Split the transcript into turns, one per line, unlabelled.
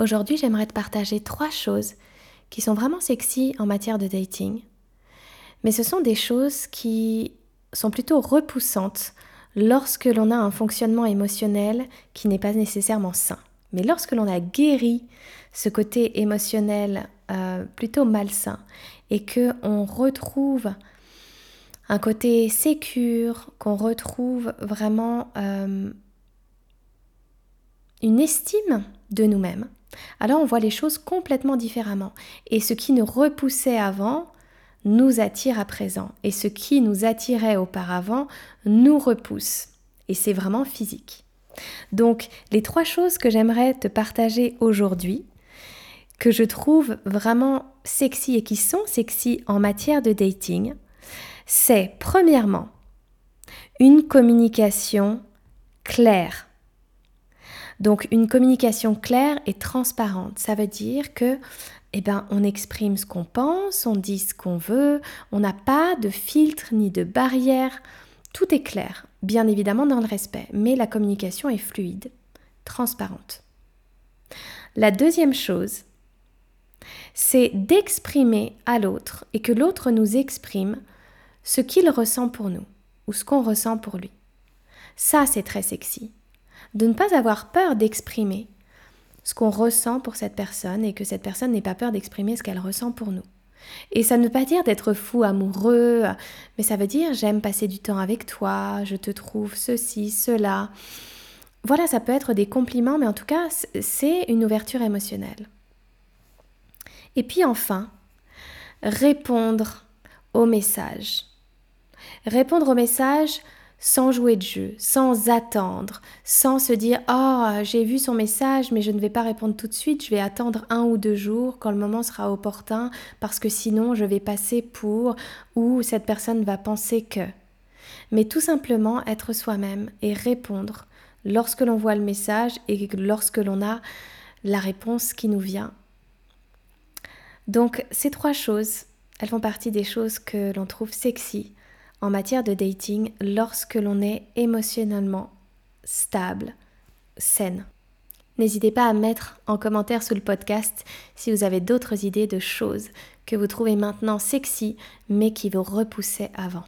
Aujourd'hui, j'aimerais te partager trois choses qui sont vraiment sexy en matière de dating, mais ce sont des choses qui sont plutôt repoussantes lorsque l'on a un fonctionnement émotionnel qui n'est pas nécessairement sain. Mais lorsque l'on a guéri ce côté émotionnel euh, plutôt malsain et que on retrouve un côté sécure, qu'on retrouve vraiment euh, une estime de nous-mêmes, alors on voit les choses complètement différemment. Et ce qui nous repoussait avant nous attire à présent. Et ce qui nous attirait auparavant nous repousse. Et c'est vraiment physique. Donc les trois choses que j'aimerais te partager aujourd'hui, que je trouve vraiment sexy et qui sont sexy en matière de dating, c'est premièrement une communication claire. Donc une communication claire et transparente, ça veut dire que eh ben, on exprime ce qu'on pense, on dit ce qu'on veut, on n'a pas de filtre ni de barrière, tout est clair, bien évidemment dans le respect, mais la communication est fluide, transparente. La deuxième chose, c'est d'exprimer à l'autre et que l'autre nous exprime ce qu'il ressent pour nous ou ce qu'on ressent pour lui. Ça, c'est très sexy. De ne pas avoir peur d'exprimer ce qu'on ressent pour cette personne et que cette personne n'ait pas peur d'exprimer ce qu'elle ressent pour nous. Et ça ne veut pas dire d'être fou amoureux, mais ça veut dire j'aime passer du temps avec toi, je te trouve ceci, cela. Voilà, ça peut être des compliments, mais en tout cas, c'est une ouverture émotionnelle. Et puis enfin, répondre au message. Répondre au message sans jouer de jeu, sans attendre, sans se dire Oh, j'ai vu son message, mais je ne vais pas répondre tout de suite, je vais attendre un ou deux jours quand le moment sera opportun, parce que sinon je vais passer pour ou cette personne va penser que. Mais tout simplement être soi-même et répondre lorsque l'on voit le message et lorsque l'on a la réponse qui nous vient. Donc ces trois choses, elles font partie des choses que l'on trouve sexy en matière de dating lorsque l'on est émotionnellement stable, saine. N'hésitez pas à mettre en commentaire sous le podcast si vous avez d'autres idées de choses que vous trouvez maintenant sexy mais qui vous repoussaient avant.